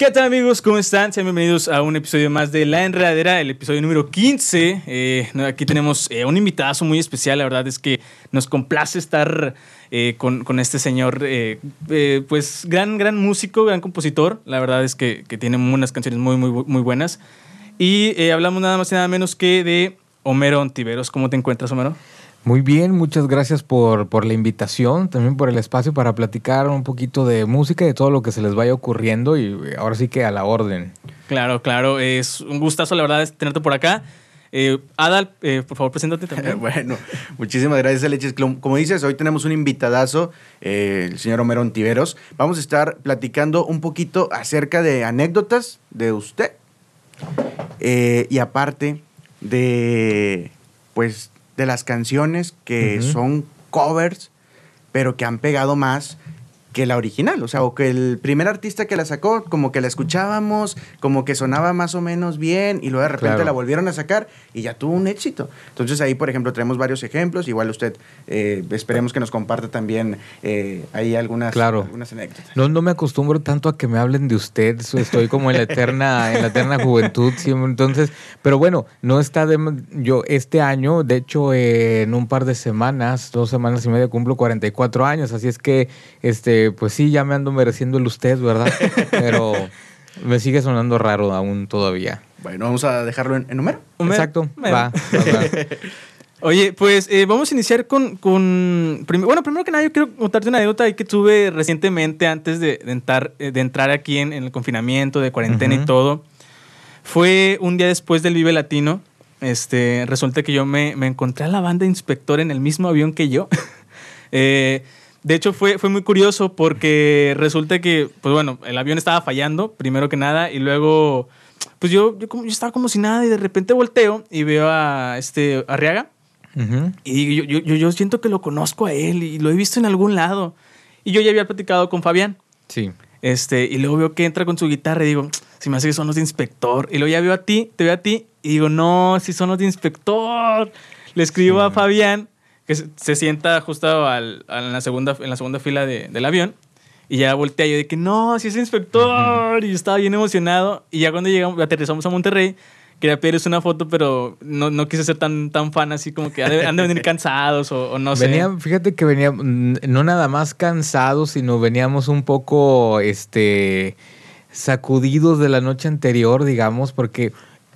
¿Qué tal amigos? ¿Cómo están? Sean bienvenidos a un episodio más de La Enredadera, el episodio número 15. Eh, aquí tenemos eh, un invitado muy especial, la verdad es que nos complace estar eh, con, este señor, pues gran, gran músico, gran compositor, la verdad es que, que tiene unas canciones muy, muy, muy buenas. Y hablamos nada más y nada menos que de Homero Ontiveros. ¿Cómo te encuentras, Homero? Muy bien, muchas gracias por, por, la invitación, también por el espacio para platicar un poquito de música y de todo lo que se les vaya ocurriendo y ahora sí que a la orden. Claro, claro, es un gustazo la verdad tenerte por acá. Eh, Adal, eh, por favor, preséntate también. bueno, muchísimas gracias, Aleches. Como dices, hoy tenemos un invitadazo, eh, el señor Homero Ontiveros. Vamos a estar platicando un poquito acerca de anécdotas de usted y aparte de, pues, de las canciones que son covers, pero que han pegado más que la original, o sea, o que el primer artista que la sacó, como que la escuchábamos, como que sonaba más o menos bien, y luego de repente la volvieron a sacar y ya tuvo un éxito. Entonces ahí, por ejemplo, tenemos varios ejemplos, igual usted eh, esperemos que nos comparta también eh, ahí algunas, algunas anécdotas. No, no me acostumbro tanto a que me hablen de usted, estoy como en la eterna, en la eterna juventud, entonces, pero bueno, no está de, yo este año, de hecho, en un par de semanas, dos semanas y media cumplo 44 años, así es que, este, pues sí, ya me ando mereciendo el usted, ¿verdad? Pero me sigue sonando raro aún todavía. Bueno, vamos a dejarlo en, número. Exacto, va, Oye, pues eh, vamos a iniciar con, con Bueno, primero que nada, yo quiero contarte una anécdota que tuve recientemente antes de, entrar, eh, de entrar aquí en, el confinamiento, de cuarentena y todo. Fue un día después del Vive Latino. Este, resulta que yo me, me encontré a la banda inspector en el mismo avión que yo. eh, de hecho, fue, fue muy curioso porque resulta que, pues bueno, el avión estaba fallando, primero que nada, y luego, pues yo, yo, como, yo estaba como si nada, y de repente volteo y veo a este Arriaga. Y yo, yo, yo, siento que lo conozco a él y lo he visto en algún lado. Y yo ya había platicado con Fabián. Sí. Este, y luego veo que entra con su guitarra y digo, si me hace que son los de inspector. Y luego ya veo a ti, te veo a ti y digo, no, si son los de inspector. Le escribo a Fabián que se, sienta justo al, en, la segunda, en la segunda fila de, del avión. Y ya voltea yo de que no, si es inspector. Y estaba bien emocionado. Y ya cuando llegamos, aterrizamos a Monterrey, quería pedirles una foto, pero no, no quise ser tan, tan fan así como que han de, venir cansados o, no sé. Venía, fíjate que venía no nada más cansados, sino veníamos un poco este sacudidos de la noche anterior, digamos, porque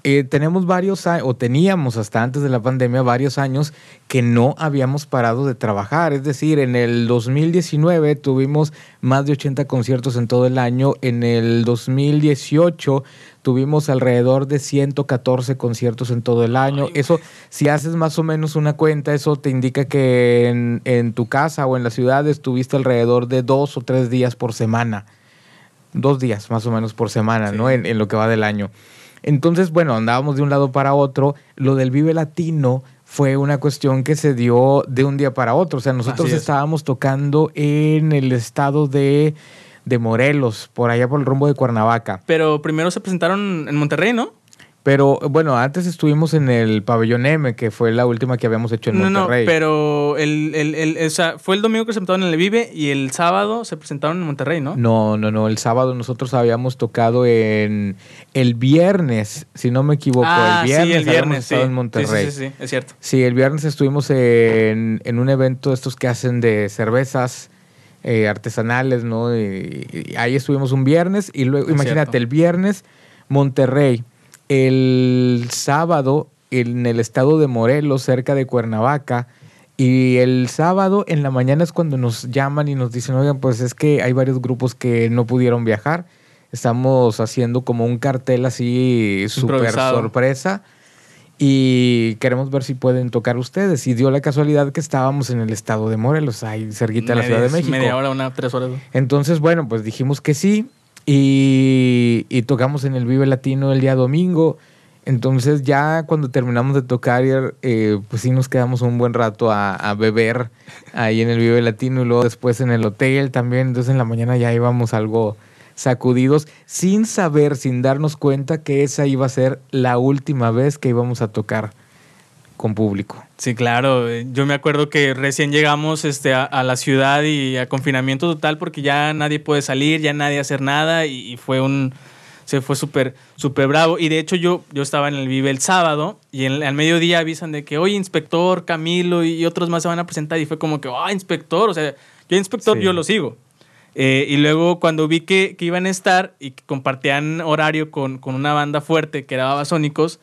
eh, tenemos varios o teníamos hasta antes de la pandemia varios años que no habíamos parado de trabajar. Es decir, en el 2019 tuvimos más de 80 conciertos en todo el año. En el 2018 tuvimos alrededor de 114 conciertos en todo el año. Eso, si haces más o menos una cuenta, eso te indica que en, en tu casa o en la ciudad estuviste alrededor de dos o tres días por semana. Dos días más o menos por semana, ¿no? En, en lo que va del año. Entonces, bueno, andábamos de un lado para otro. Lo del Vive Latino fue una cuestión que se dio de un día para otro. O sea, nosotros estábamos tocando en el estado de, de Morelos, por allá por el rumbo de Cuernavaca. Pero primero se presentaron en Monterrey, ¿no? Pero bueno, antes estuvimos en el Pabellón M, que fue la última que habíamos hecho en Monterrey. No, pero el, el, el, o sea, fue el domingo que se presentaron en el Vive y el sábado se presentaron en Monterrey, ¿no? No, no, no. El sábado nosotros habíamos tocado en el viernes, si no me equivoco. Ah, el viernes, sí, el viernes, sí. en Monterrey. Sí, sí, sí, es cierto. Sí, el viernes estuvimos en, en un evento estos que hacen de cervezas. Eh, artesanales, ¿no? Y, ahí estuvimos un viernes y luego, imagínate, el viernes, Monterrey, el sábado en el estado de Morelos, cerca de Cuernavaca. Y el sábado en la mañana es cuando nos llaman y nos dicen, oigan, pues es que hay varios grupos que no pudieron viajar. Estamos haciendo como un cartel así súper sorpresa y queremos ver si pueden tocar ustedes. Y dio la casualidad que estábamos en el estado de Morelos, ahí cerquita de la Ciudad de México. Media hora, una, tres horas. Entonces, bueno, pues dijimos que sí. Y, tocamos en el Vive Latino el día domingo. Entonces ya cuando terminamos de tocar, eh, pues sí nos quedamos un buen rato a, beber ahí en el Vive Latino y luego después en el hotel también. Entonces en la mañana ya íbamos algo sacudidos sin saber, sin darnos cuenta que esa iba a ser la última vez que íbamos a tocar con público. Sí, claro. Yo me acuerdo que recién llegamos este, a, la ciudad y a confinamiento total porque ya nadie puede salir, ya nadie hacer nada y, fue un, se fue súper, súper bravo. Y de hecho yo, yo estaba en el Vive el sábado y en- al mediodía avisan de que, oye, inspector, Camilo y otros más se van a presentar. Y fue como que, ah, inspector, o sea, yo inspector, Sí. yo lo sigo. Eh, y luego cuando vi que, que iban a estar y que compartían horario con, con una banda fuerte que era Babasónicos,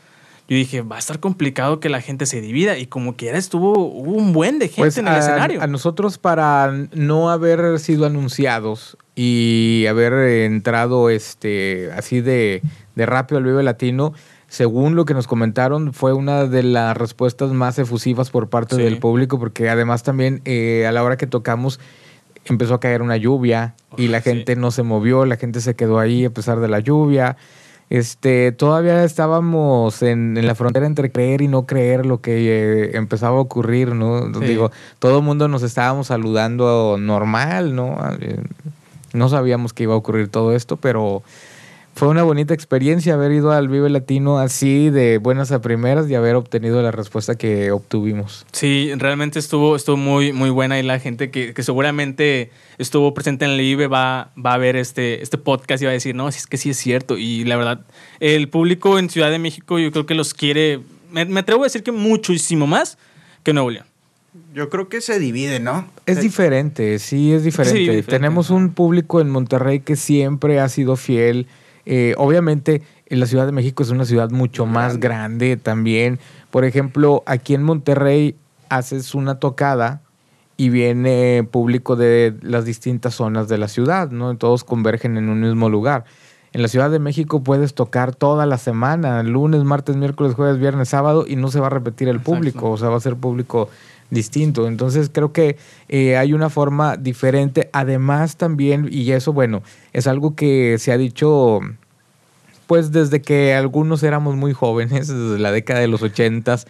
yo dije, va a estar complicado que la gente se divida. Y como quiera estuvo, hubo un buen de gente Pues en el a, escenario. a nosotros para no haber sido anunciados y haber entrado este así de, de rápido al Vive Latino, según lo que nos comentaron, fue una de las respuestas más efusivas por parte Sí. del público, porque además también eh, a la hora que tocamos empezó a caer una lluvia y la Sí. gente no se movió, la gente se quedó ahí a pesar de la lluvia. Este, todavía estábamos en, en la frontera entre creer y no creer lo que eh, empezaba a ocurrir, ¿no? Sí. Digo, todo el mundo nos estábamos saludando normal, ¿no? Eh, No sabíamos que iba a ocurrir todo esto, pero fue una bonita experiencia haber ido al Vive Latino así de buenas a primeras y haber obtenido la respuesta que obtuvimos. Sí, realmente estuvo, estuvo muy, muy buena y la gente que, que seguramente estuvo presente en el IBE va, va a ver este, este podcast y va a decir, no, si es que sí es cierto. Y la verdad, el público en Ciudad de México yo creo que los quiere, me, me atrevo a decir que muchísimo más que Nuevo León. Yo creo que se divide, ¿no? Es diferente, sí, es diferente. Sí, diferente. Tenemos un público en Monterrey que siempre ha sido fiel. Eh, obviamente, en la Ciudad de México es una ciudad mucho más grande también. Por ejemplo, aquí en Monterrey haces una tocada y viene público de las distintas zonas de la ciudad, ¿no? Todos convergen en un mismo lugar. En la Ciudad de México puedes tocar toda la semana, lunes, martes, miércoles, jueves, viernes, sábado, y no se va a repetir el Exacto. público, o sea, va a ser público distinto. Entonces creo que eh, hay una forma diferente. Además también, y eso bueno, es algo que se ha dicho pues desde que algunos éramos muy jóvenes, desde la década de los ochentas,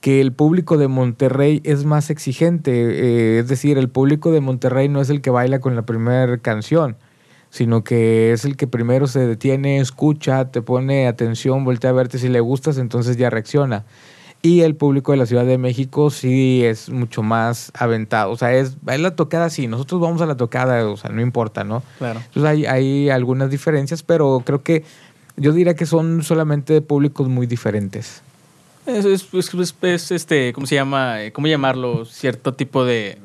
que el público de Monterrey es más exigente. eh, es decir, el público de Monterrey no es el que baila con la primera canción, sino que es el que primero se detiene, escucha, te pone atención, voltea a verte si le gustas, entonces ya reacciona. Y el público de la Ciudad de México sí es mucho más aventado. O sea, es, es la tocada, sí, nosotros vamos a la tocada, o sea, no importa, ¿no? Claro. Entonces hay, hay algunas diferencias, pero creo que yo diría que son solamente públicos muy diferentes. Es, es- es- es- es, este, ¿cómo se llama? ¿Cómo llamarlo? Cierto tipo de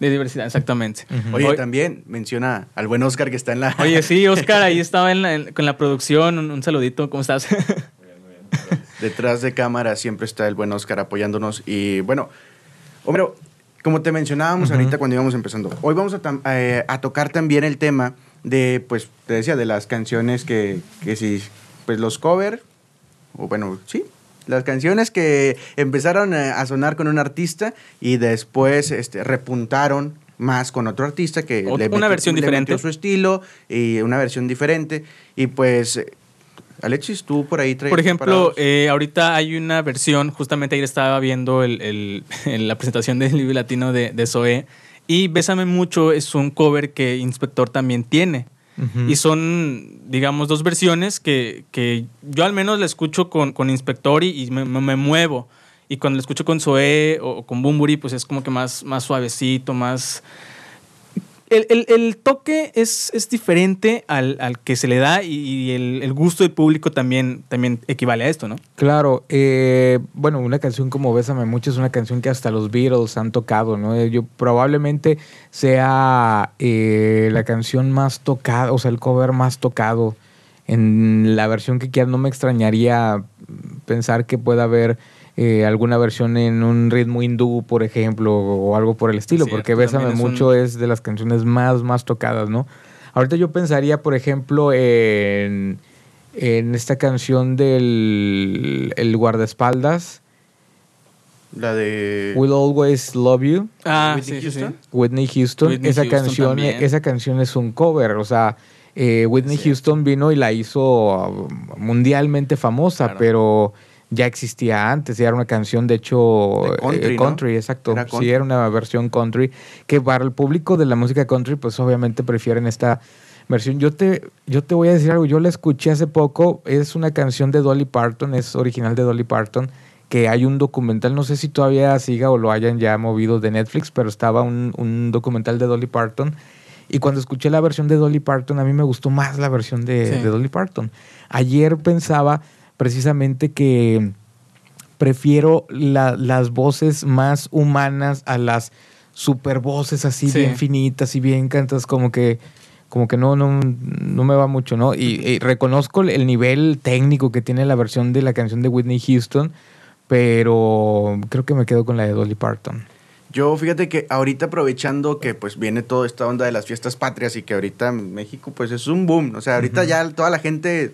de diversidad, exactamente. Oye, también menciona al buen Oscar que está en la. Oye, sí, Oscar, ahí estaba en la- en- con la producción. Un, un saludito, ¿cómo estás? Detrás de cámara siempre está el buen Oscar apoyándonos. Y bueno, Homero, como te mencionábamos ahorita cuando íbamos empezando, hoy vamos a, eh, a tocar también el tema de, pues, te decía, de las canciones que, que sí, pues los cover, o bueno, sí, las canciones que empezaron a a sonar con un artista y después este, repuntaron más con otro artista que Ot- una versión le diferente. metió su estilo y una versión diferente. Y pues, eh, Alexis, tú por ahí traes Por ejemplo, eh, ahorita hay una versión, justamente ayer estaba viendo el, el- en la presentación del libro latino de, de Zoé, y Bésame Mucho es un cover que Inspector también tiene. Y son, digamos, dos versiones que, que yo al menos la escucho con, con Inspector y, y me, me- me muevo. Y cuando la escucho con Zoé o, o con Bumburi, pues es como que más, más suavecito, más... El, el- el toque es, es diferente al, al que se le da y, el, el gusto del público también, también equivale a esto, ¿no? Claro, eh, bueno, una canción como Bésame Mucho es una canción que hasta los Beatles han tocado, ¿no? Eh, Yo probablemente sea eh, la canción más tocada, o sea, el cover más tocado en la versión que quieras. No me extrañaría pensar que pueda haber eh, alguna versión en un ritmo hindú, por ejemplo, o algo por el estilo, porque Bésame un- Mucho es de las canciones más, más tocadas, ¿no? Ahorita yo pensaría, por ejemplo, en, en esta canción del el guardaespaldas, La de. Will Always Love You, Ah, Whitney sí, sí, sí. Houston. Whitney Houston. Whitney esa, Houston canción, también. esa canción es un cover, o sea, eh, Whitney. Houston vino y la hizo uh, mundialmente famosa, Claro. pero ya existía antes, ya era una canción de hecho De country, eh, ¿no? country, exacto. Era country. Sí, era una versión country que para el público de la música country pues obviamente prefieren esta versión. Yo te yo te voy a decir algo, yo la escuché hace poco, es una canción de Dolly Parton, es original de Dolly Parton que hay un documental, no sé si todavía siga o lo hayan ya movido de Netflix, pero estaba un, un documental de Dolly Parton Y cuando escuché la versión de Dolly Parton, a mí me gustó más la versión de, Sí. de Dolly Parton. Ayer pensaba precisamente que prefiero la- las voces más humanas a las super voces así Sí. bien finitas y bien cantas, como que como que no, no, no me va mucho, ¿no? Y, y reconozco el nivel técnico que tiene la versión de la canción de Whitney Houston, pero creo que me quedo con la de Dolly Parton. Yo fíjate que ahorita aprovechando que pues viene toda esta onda de las fiestas patrias y que ahorita en México pues es un boom, o sea, ahorita ya toda la gente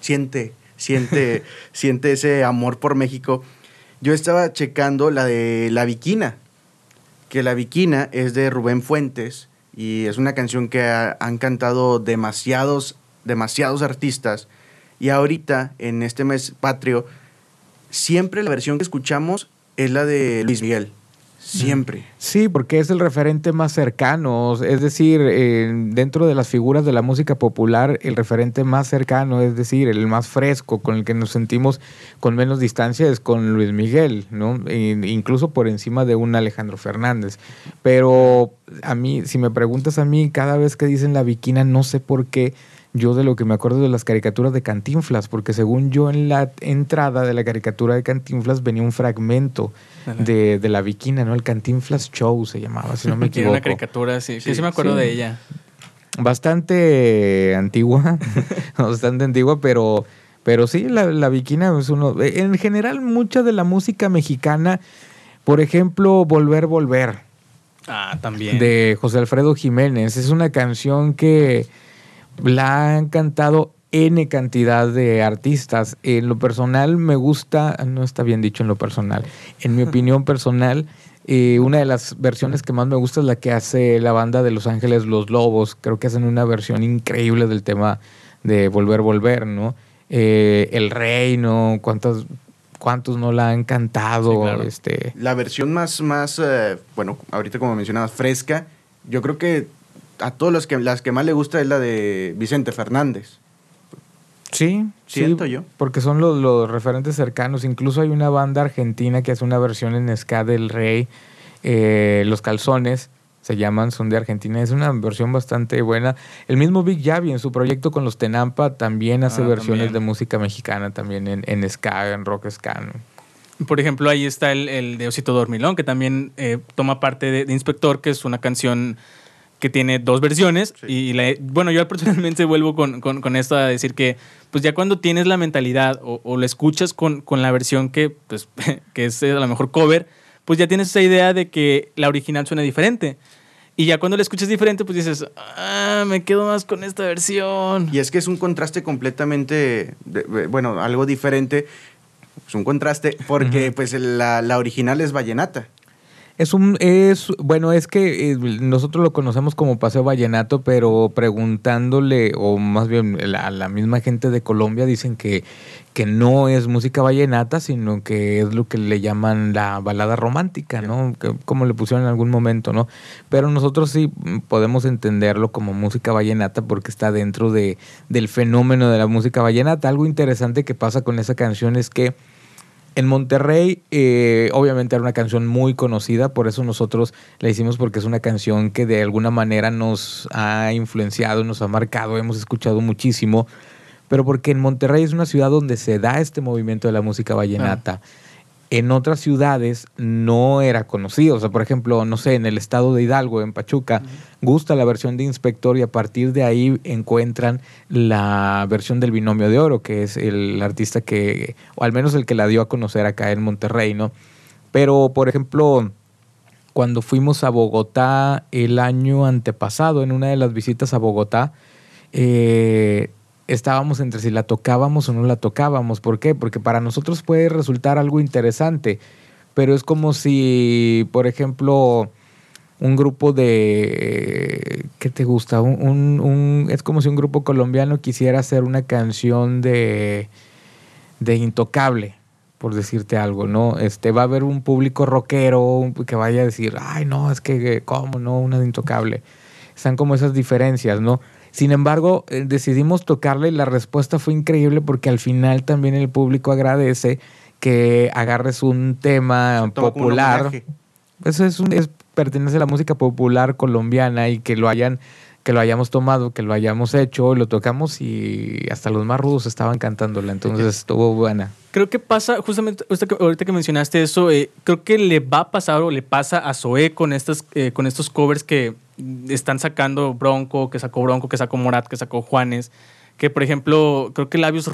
siente, siente, siente ese amor por México. Yo estaba checando la de La Viquina, que La Viquina es de Rubén Fuentes y es una canción que ha- han cantado demasiados, demasiados artistas y ahorita en este mes patrio siempre la versión que escuchamos es la de Luis Miguel. Siempre. Sí, porque es el referente más cercano, es decir, eh, dentro de las figuras de la música popular, el referente más cercano, es decir, el más fresco, con el que nos sentimos con menos distancia es con Luis Miguel, ¿no? Incluso por encima de un Alejandro Fernández. Pero a mí, si me preguntas a mí, cada vez que dicen la viquina, no sé por qué. Yo de lo que me acuerdo de las caricaturas de Cantinflas, porque según yo en la entrada de la caricatura de Cantinflas venía un fragmento de, de la Viquina, ¿no? El Cantinflas Show se llamaba, si no me equivoco. una caricatura, sí. Sí, Sí, sí me acuerdo sí. de ella. Bastante antigua, bastante antigua, pero, pero sí, la, la Viquina es uno... En general, mucha de la música mexicana, por ejemplo, Volver, Volver, Ah, también. de José Alfredo Jiménez, es una canción que la han cantado N cantidad de artistas. En lo personal me gusta, no está bien dicho en lo personal, en mi opinión personal, eh, una de las versiones que más me gusta es la que hace la banda de Los Ángeles Los Lobos. Creo que hacen una versión increíble del tema de Volver, Volver, ¿no? Eh, El Rey, ¿no? ¿Cuántos, ¿Cuántos no la han cantado? Sí, claro. este, La versión más, más eh, bueno, ahorita como mencionabas, fresca, yo creo que a todos los que, las que más le gusta es la de Vicente Fernández. Sí, Siento sí, yo. Porque son los, los referentes cercanos. Incluso hay una banda argentina que hace una versión en ska del Rey. eh, los calzones se llaman, son de Argentina. Es una versión bastante buena. El mismo Big Javi en su proyecto con los Tenampa también hace Ah, versiones también. de música mexicana, también en, en ska, en rock ska. ¿no? Por ejemplo, ahí está el, el de Osito Dormilón, que también eh, toma parte de, de Inspector, que es una canción que tiene dos versiones. Sí. Y la- bueno, yo personalmente vuelvo con, con, con esto a decir que, pues ya cuando tienes la mentalidad o, o lo escuchas con, con la versión que, pues, que es eh, a lo mejor cover, pues ya tienes esa idea de que la original suena diferente. Y ya cuando la escuchas diferente, pues dices, ah, me quedo más con esta versión. Y es que es un contraste completamente, de- de- bueno, algo diferente. Es un contraste porque pues la, la original es vallenata. Es un, es, bueno, es que eh, nosotros lo conocemos como Paseo Vallenato, pero preguntándole, o más bien la, la misma gente de Colombia dicen que, que no es música vallenata, sino que es lo que le llaman la balada romántica, ¿no? Que- como le pusieron en algún momento, ¿no? Pero nosotros sí podemos entenderlo como música vallenata porque está dentro de, del fenómeno de la música vallenata. Algo interesante que pasa con esa canción es que en Monterrey, eh, obviamente era una canción muy conocida, por eso nosotros la hicimos porque es una canción que de alguna manera nos ha influenciado, nos ha marcado, hemos escuchado muchísimo, pero porque en Monterrey es una ciudad donde se da este movimiento de la música vallenata. En otras ciudades no era conocido, o sea, por ejemplo, no sé, en el estado de Hidalgo, en Pachuca, gusta la versión de Inspector y a partir de ahí encuentran la versión del Binomio de Oro, que es el artista que, o al menos el que la dio a conocer acá en Monterrey, ¿no? Pero, por ejemplo, cuando fuimos a Bogotá el año antepasado, en una de las visitas a Bogotá, eh, estábamos entre si la tocábamos o no la tocábamos. ¿Por qué? Porque para nosotros puede resultar algo interesante, pero es como si, por ejemplo, un grupo de... ¿Qué te gusta? Un, es como si un grupo colombiano quisiera hacer una canción de, de Intocable, por decirte algo, ¿no? Este, va a haber un público rockero que vaya a decir, ay, no, es que, ¿cómo no? Una de Intocable. Están como esas diferencias, ¿no? Sin embargo, eh, decidimos tocarla y la respuesta fue increíble porque al final también el público agradece que agarres un tema popular. Eso es, un- es- pertenece a la música popular colombiana y que lo hayan que lo hayamos tomado, que lo hayamos hecho, lo tocamos y hasta los más rudos estaban cantándola, entonces estuvo buena. Creo que pasa, justamente ahorita que mencionaste eso, eh, creo que le va a pasar o le pasa a Zoé con, estas, eh, con estos covers que están sacando Bronco, que sacó Bronco, que sacó Morat, que sacó Juanes, que por ejemplo, creo que Labios,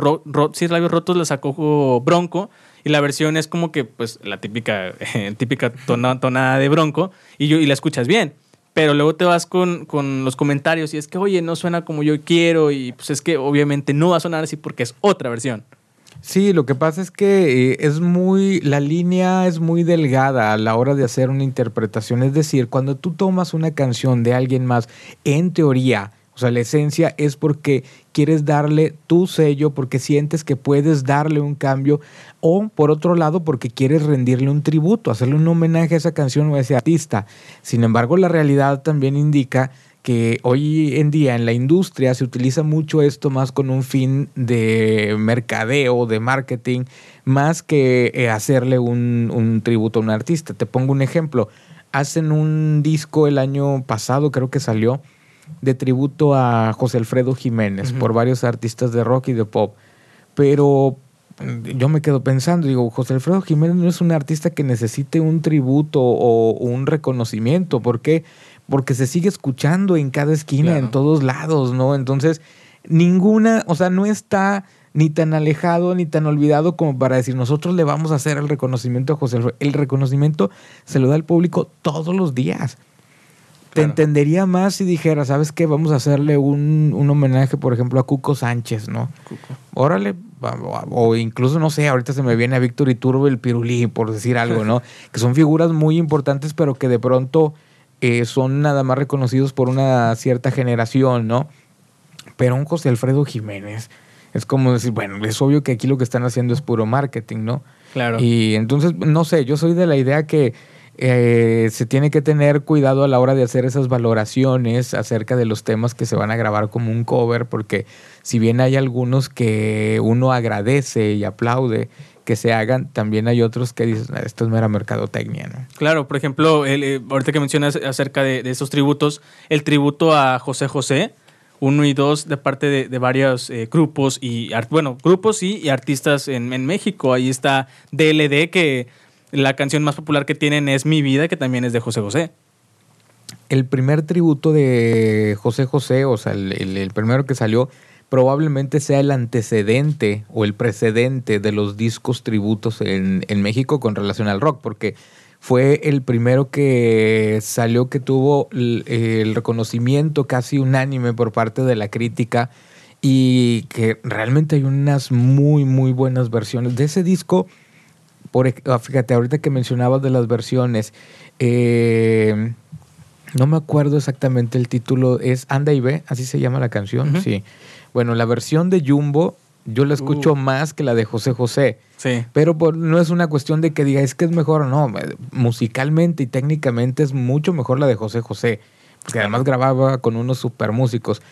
sí, Labios Rotos la sacó Bronco y la versión es como que pues la típica, típica tonada de Bronco y, yo, y la escuchas bien pero luego te vas con, con, los comentarios y es que, oye, no suena como yo quiero y pues es que obviamente no va a sonar así porque es otra versión. Sí, lo que pasa es que eh, es muy, la línea es muy delgada a la hora de hacer una interpretación. Es decir, cuando tú tomas una canción de alguien más, en teoría, o sea, la esencia es porque quieres darle tu sello, porque sientes que puedes darle un cambio, o por otro lado, porque quieres rendirle un tributo, hacerle un homenaje a esa canción o a ese artista. Sin embargo, la realidad también indica que hoy en día en la industria se utiliza mucho esto más con un fin de mercadeo, de marketing, más que eh, hacerle un, un tributo a un artista. Te pongo un ejemplo. Hacen un disco el año pasado, creo que salió, de tributo a José Alfredo Jiménez por varios artistas de rock y de pop. Pero mm, yo me quedo pensando, digo, José Alfredo Jiménez no es un artista que necesite un tributo o un reconocimiento. ¿Por qué? Porque se sigue escuchando en cada esquina, en todos lados, ¿no? Entonces, ninguna, o sea, no está ni tan alejado ni tan olvidado como para decir nosotros le vamos a hacer el reconocimiento a José Alfredo. El reconocimiento se lo da al público todos los días. Te entendería más si dijera, ¿sabes qué? Vamos a hacerle un, homenaje, por ejemplo, a Cuco Sánchez, ¿no? Cuco. Órale, o incluso, no sé, ahorita se me viene a Víctor Iturbe el Pirulí, por decir algo, ¿no? que son figuras muy importantes, pero que de pronto eh, son nada más reconocidos por una cierta generación, ¿no? Pero un José Alfredo Jiménez es como decir, bueno, es obvio que aquí lo que están haciendo es puro marketing, ¿no? Claro. Y entonces, no sé, yo soy de la idea que eh, se tiene que tener cuidado a la hora de hacer esas valoraciones acerca de los temas que se van a grabar como un cover, porque si bien hay algunos que uno agradece y aplaude que se hagan, también hay otros que dicen, esto es mera mercadotecnia. ¿no? Claro, por ejemplo, el, eh, ahorita que mencionas acerca de, esos tributos, el tributo a José José, uno y dos de parte de, varios eh, grupos y bueno grupos y, artistas en, en, México ahí está DLD que la canción más popular que tienen es Mi Vida, que también es de José José. El primer tributo de José José, o sea, el, primero que salió, probablemente sea el antecedente o el precedente de los discos tributos en, México con relación al rock, porque fue el primero que salió que tuvo el, reconocimiento casi unánime por parte de la crítica y que realmente hay unas muy, muy buenas versiones de ese disco. Ah, fíjate, ahorita que mencionabas de las versiones, eh, no me acuerdo exactamente el título, es Anda y ve, así se llama la canción, sí. Bueno, la versión de Jumbo yo la escucho uh. más que la de José José. Sí. Pero no es una cuestión de que diga es que es mejor o no. Musicalmente y técnicamente es mucho mejor la de José José. Porque además grababa con unos super músicos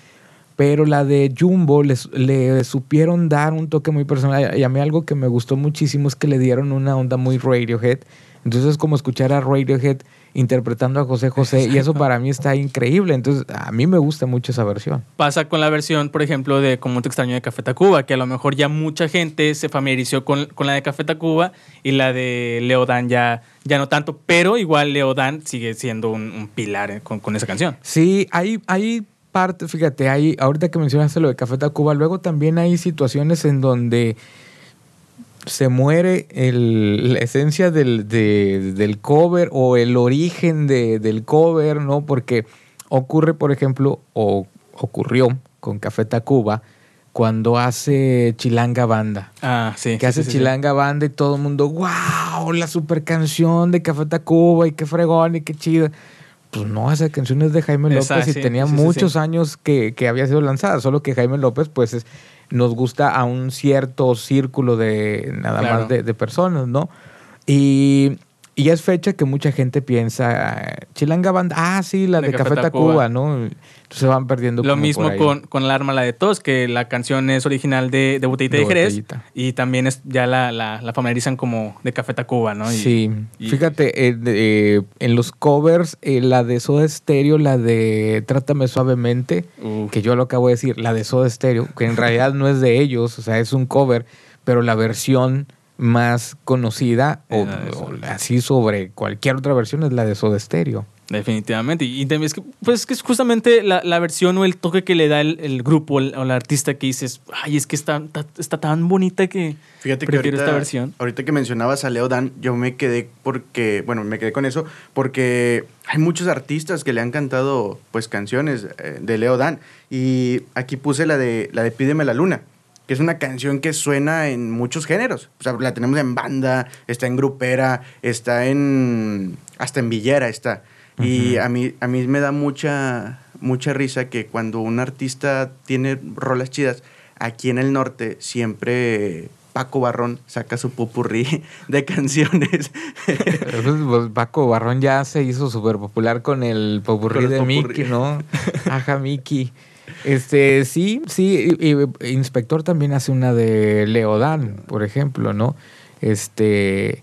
pero la de Jumbo le supieron dar un toque muy personal. Y a mí algo que me gustó muchísimo es que le dieron una onda muy Radiohead. Entonces es como escuchar a Radiohead interpretando a José José y eso para mí está increíble. Entonces a mí me gusta mucho esa versión. Pasa con la versión, por ejemplo, de Como te extraño de Café Tacuba, que a lo mejor ya mucha gente se familiarizó con, la de Café Tacuba y la de Leodán ya, ya no tanto, pero igual Leodán sigue siendo un, pilar con, con, esa canción. Sí, hay, hay parte, fíjate, hay, ahorita que mencionaste lo de Café Tacuba, luego también hay situaciones en donde se muere el, la esencia del, del, cover o el origen de, del cover, ¿no? Porque ocurre, por ejemplo, o ocurrió con Café Tacuba cuando hace Chilanga Banda. Ah, sí. Que hace Chilanga Banda y todo el mundo, wow, la super canción de Café Tacuba y qué fregón y qué chida pues no, esa canción es de Jaime López y tenía muchos años que, había sido lanzada, solo que Jaime López pues nos gusta a un cierto círculo de nada más de, personas, ¿no? Y Y es fecha que mucha gente piensa, Chilanga Banda, ah, sí, la de, Café Tacuba, ¿no? Entonces van perdiendo. Lo mismo con, con El Arma, la de Tos, que la canción es original de, de Botellita de, Jerez. Y también es, ya la, la, la, familiarizan como de Café Tacuba, ¿no? sí. Fíjate, eh, eh, en los covers, eh, la de Soda Stereo, la de Trátame Suavemente, que yo lo acabo de decir, la de Soda Stereo, que en realidad no es de ellos, o sea, es un cover, pero la versión más conocida o, así sobre cualquier otra versión es la de Soda Stereo. Definitivamente. Y también es que, pues, que es justamente la, versión o el toque que le da el, grupo o el, artista que dices, ay, es que está, está, tan bonita que Fíjate que ahorita, esta versión. Ahorita que mencionabas a Leo Dan, yo me quedé porque, bueno, me quedé con eso porque hay muchos artistas que le han cantado, pues, canciones eh, de Leo Dan. Y aquí puse la de, la de Pídeme la Luna que es una canción que suena en muchos géneros. O sea, la tenemos en banda, está en grupera, está en. hasta en villera está. Y a mí, a mí me da mucha, mucha risa que cuando un artista tiene rolas chidas, aquí en el norte siempre Paco Barrón saca su popurrí de canciones. Pues, Paco Barrón ya se hizo súper popular con el popurrí de Mickey, ¿no? Ajá, Mickey. Este, sí, sí, Inspector también hace una de Leodán, por ejemplo, ¿no? Este,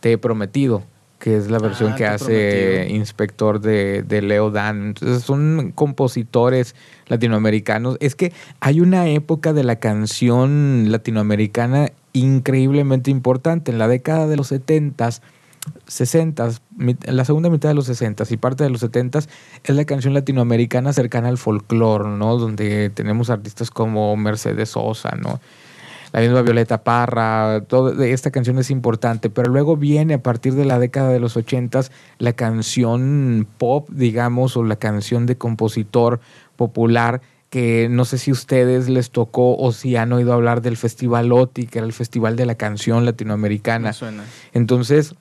Te he prometido, que es la versión ah, que hace Inspector de, de Leodán. Entonces, son compositores latinoamericanos. Es que hay una época de la canción latinoamericana increíblemente importante. En la década de los setentas 60, la segunda mitad de los 60 y parte de los 70 es la canción latinoamericana cercana al folclore, ¿no? Donde tenemos artistas como Mercedes Sosa, ¿no? La misma Violeta Parra, toda esta canción es importante, pero luego viene a partir de la década de los 80 la canción pop, digamos, o la canción de compositor popular que no sé si ustedes les tocó o si han oído hablar del Festival OTI, que era el Festival de la Canción Latinoamericana. Entonces,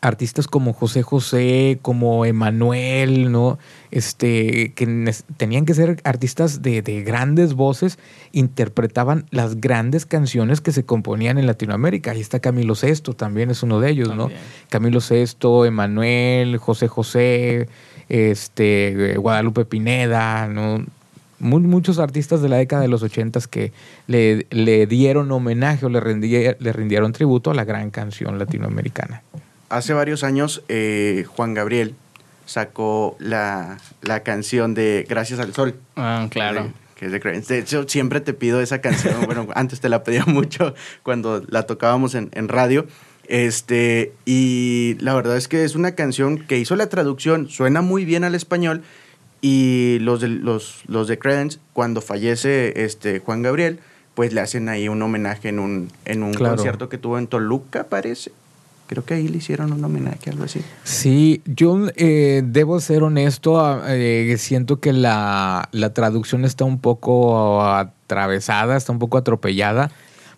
artistas como José José, como Emanuel, ¿no? Este, que tenían que ser artistas de, grandes voces, interpretaban las grandes canciones que se componían en Latinoamérica. Ahí está Camilo Sesto, también es uno de ellos, ¿no? Camilo Sesto, Emanuel, José José, este, Guadalupe Pineda, ¿no? muchos artistas de la década de los ochentas que le, le dieron homenaje o le, le rindieron tributo a la gran canción latinoamericana hace varios años eh, Juan Gabriel sacó la, canción de Gracias al Sol. Ah, claro. que es de De hecho, siempre te pido esa canción. bueno, antes te la pedía mucho cuando la tocábamos en, radio. Este, y la verdad es que es una canción que hizo la traducción, suena muy bien al español. Y los de, los, los de Credence, cuando fallece este Juan Gabriel, pues le hacen ahí un homenaje en un, en un concierto que tuvo en Toluca, parece. Creo que ahí le hicieron un homenaje, algo así. Sí, yo eh, debo ser honesto, ah, eh, siento que la, traducción está un poco atravesada, está un poco atropellada,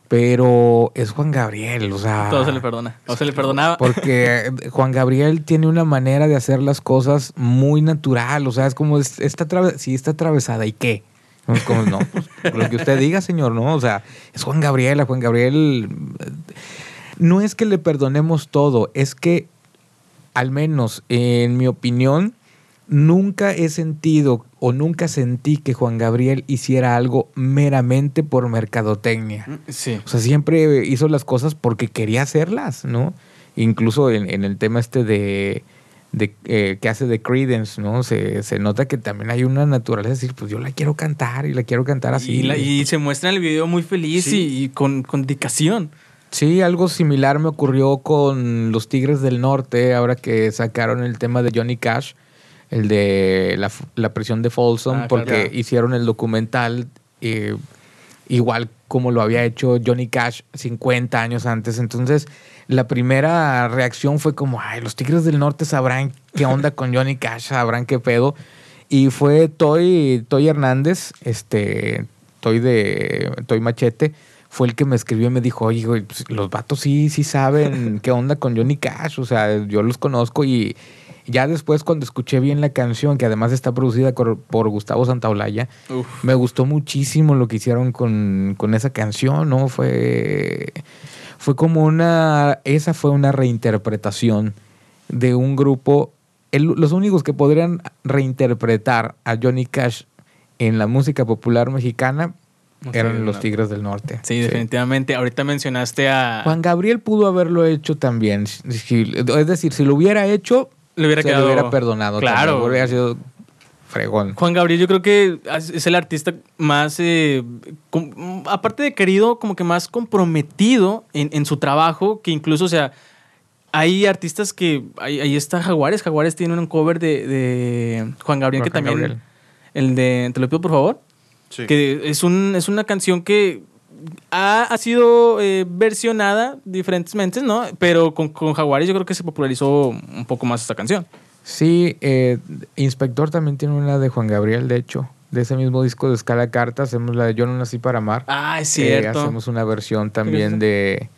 pero es Juan Gabriel, o sea... Todo se le perdona, o se le perdonaba. Porque Juan Gabriel tiene una manera de hacer las cosas muy natural, o sea, es como, está sí, está atravesada, ¿y qué? Como, no, pues, lo que usted diga, señor, ¿no? O sea, es Juan Gabriel, Juan Gabriel no es que le perdonemos todo, es que, al menos en mi opinión, nunca he sentido o nunca sentí que Juan Gabriel hiciera algo meramente por mercadotecnia. Mm, sí. O sea, siempre hizo las cosas porque quería hacerlas, ¿no? Incluso en, el tema este de, de eh, que hace de Credence, ¿no? Se, nota que también hay una naturaleza de decir, pues yo la quiero cantar y la quiero cantar así. Y, se muestra en el video muy feliz y, con, con dedicación. Sí, algo similar me ocurrió con los Tigres del Norte, ahora que sacaron el tema de Johnny Cash, el de la, prisión de Folsom, ah, porque hicieron el documental eh, igual como lo había hecho Johnny Cash 50 años antes. Entonces, la primera reacción fue como, ay, los Tigres del Norte sabrán qué onda con Johnny Cash, sabrán qué pedo. Y fue Toy, Toy Hernández, este, Toy de Toy Machete, fue el que me escribió y me dijo, oye, pues, los vatos sí, sí saben qué onda con Johnny Cash, o sea, yo los conozco y ya después cuando escuché bien la canción, que además está producida por Gustavo Santaolalla, me gustó muchísimo lo que hicieron con, esa canción, ¿no? Fue, fue como una, esa fue una reinterpretación de un grupo, el- los únicos que podrían reinterpretar a Johnny Cash en la música popular mexicana eran los. Tigres del Norte. Sí, definitivamente. Ahorita mencionaste a... Juan Gabriel pudo haberlo hecho también. es decir, si lo hubiera hecho, Le hubiera se quedado... lo hubiera perdonado. Claro. Hubiera sido fregón. Juan Gabriel yo creo que es el artista más, eh, aparte de querido, como que más comprometido en, en su trabajo, que incluso, o sea, hay artistas que, ahí, ahí está Jaguares, Jaguares tiene un cover de, de Juan Gabriel, que también, Gabriel. el de, te lo pido por favor, Sí. que es, un, es una canción que ha, ha sido eh, versionada diferentemente, ¿no? Pero con, con Jaguares yo creo que se popularizó un poco más esta canción. Sí, eh, Inspector también tiene una de Juan Gabriel, de hecho. De ese mismo disco de Escala Carta, hacemos la de Yo no nací para amar. Ah, es Eh, cierto. hacemos una versión también de,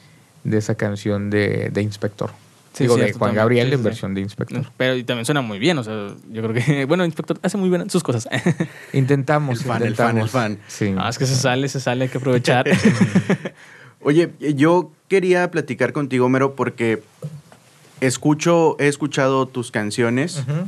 de esa canción de, de Inspector. Sí, Digo, de Juan también. Gabriel Sí, en sí, versión de Inspector. Pero y también suena muy bien, o sea, yo creo que, bueno, Inspector hace muy bien sus cosas. Intentamos, El fan, el fan, intentamos. el fan. Sí. No, es que se sale, se sale, hay que aprovechar. Oye, yo quería platicar contigo, Homero, porque escucho, he escuchado tus canciones Ujú.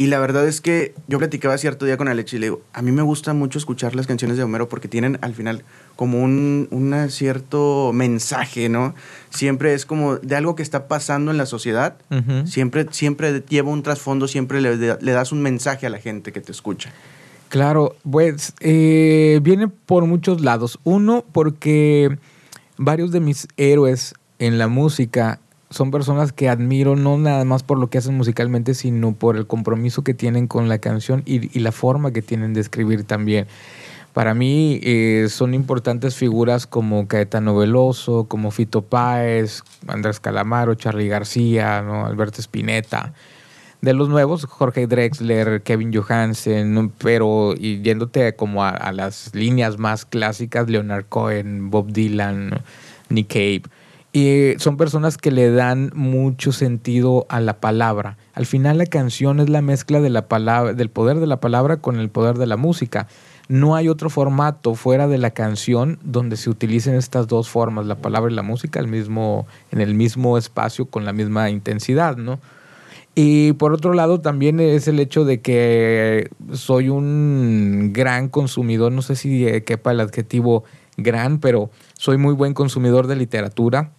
Y la verdad es que yo platicaba cierto día con Alex y le digo, a mí me gusta mucho escuchar las canciones de Homero porque tienen al final como un cierto mensaje, ¿no? Siempre es como de algo que está pasando en la sociedad. Siempre, siempre lleva un trasfondo, siempre le, le das un mensaje a la gente que te escucha. Claro, pues eh, viene por muchos lados. Uno, porque varios de mis héroes en la música son personas que admiro no nada más por lo que hacen musicalmente, sino por el compromiso que tienen con la canción y, la forma que tienen de escribir también. Para mí eh, son importantes figuras como Caetano Veloso, como Fito Páez, Andrés Calamaro, Charly García, ¿no? Alberto Spinetta. De los nuevos, Jorge Drexler, Kevin Johansen, pero y yéndote como a, a las líneas más clásicas, Leonard Cohen, Bob Dylan, Nick Cave. Y son personas que le dan mucho sentido a la palabra. Al final la canción es la mezcla del poder de la palabra con el poder de la música. No hay otro formato fuera de la canción donde se utilicen estas dos formas, la palabra y la música, al mismo, en el mismo espacio con la misma intensidad, ¿no? Y por otro lado también es el hecho de que soy un gran consumidor, no sé si eh, quepa el adjetivo gran, pero soy muy buen consumidor de literatura.